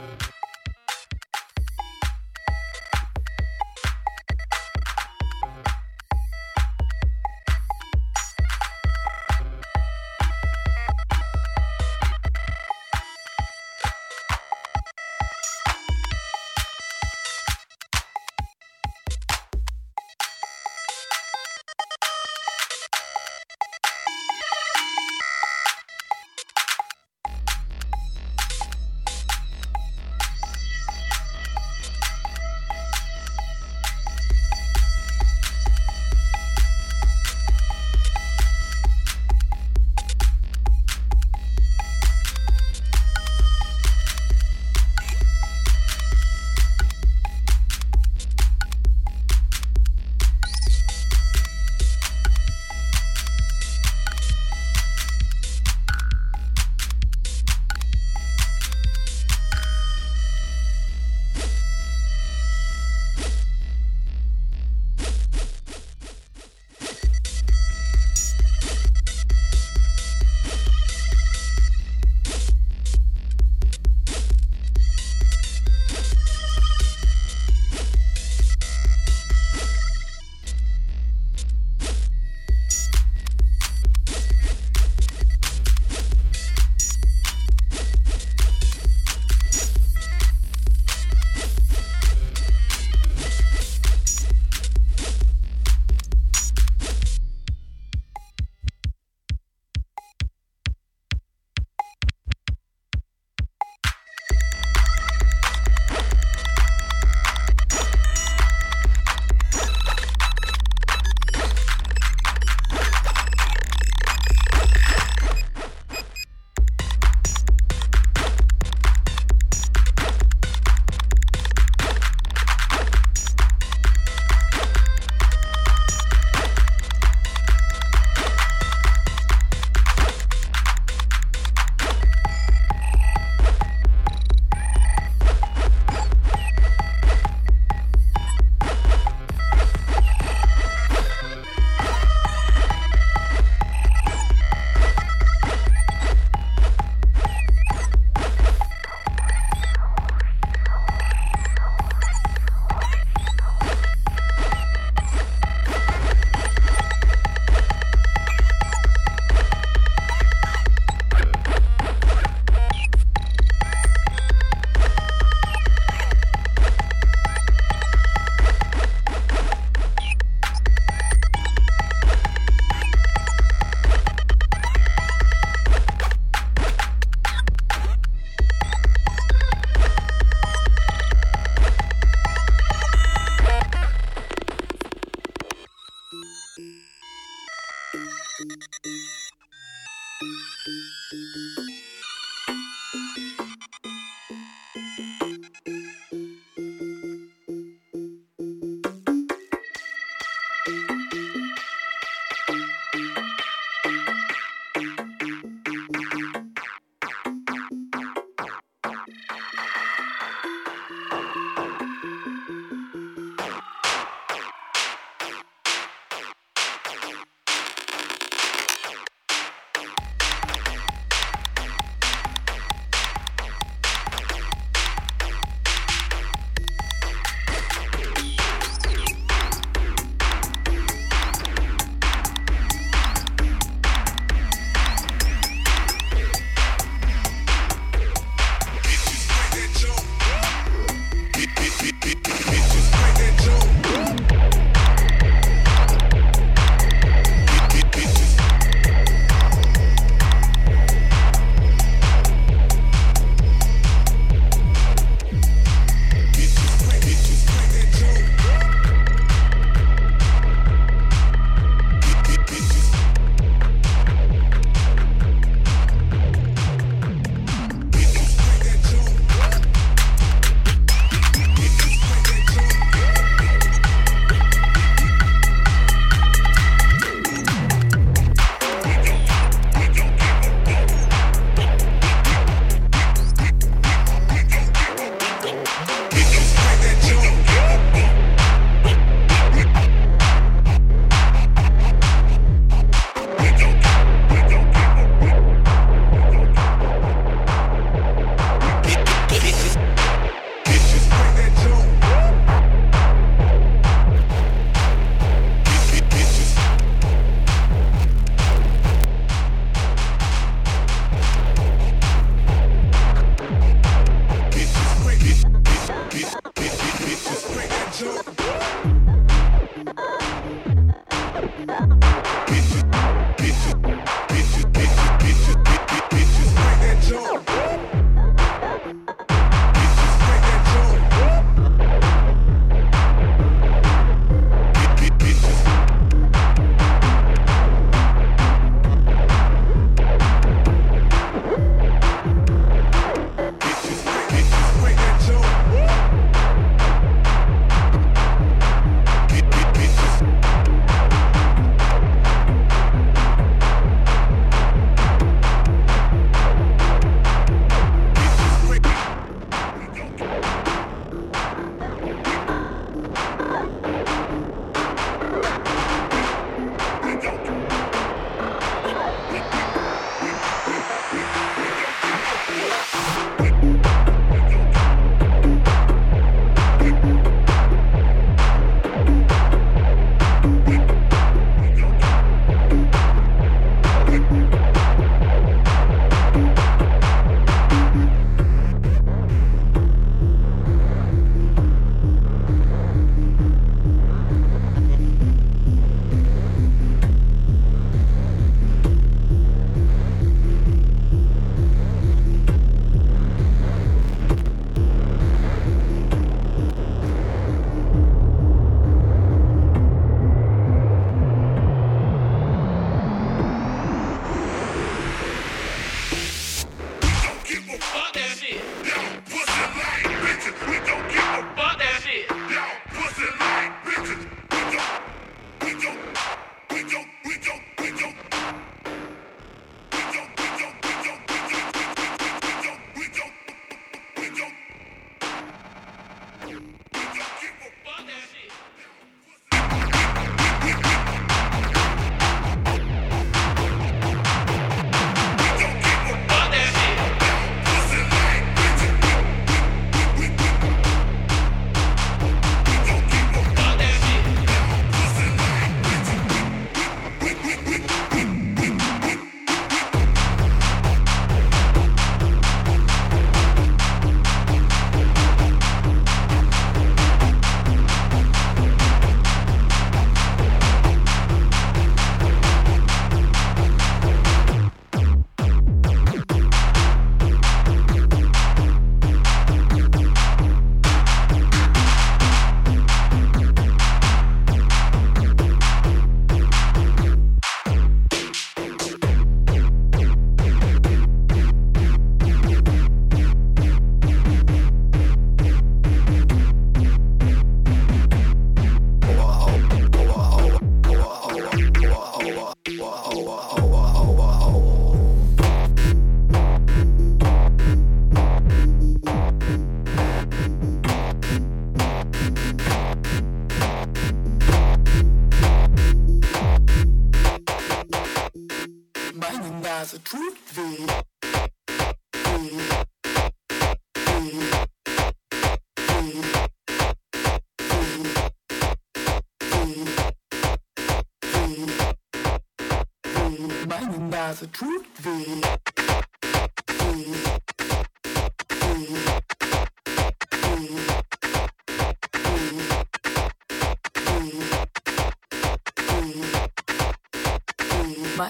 you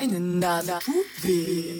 Meine Nase tut weh.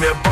Yeah.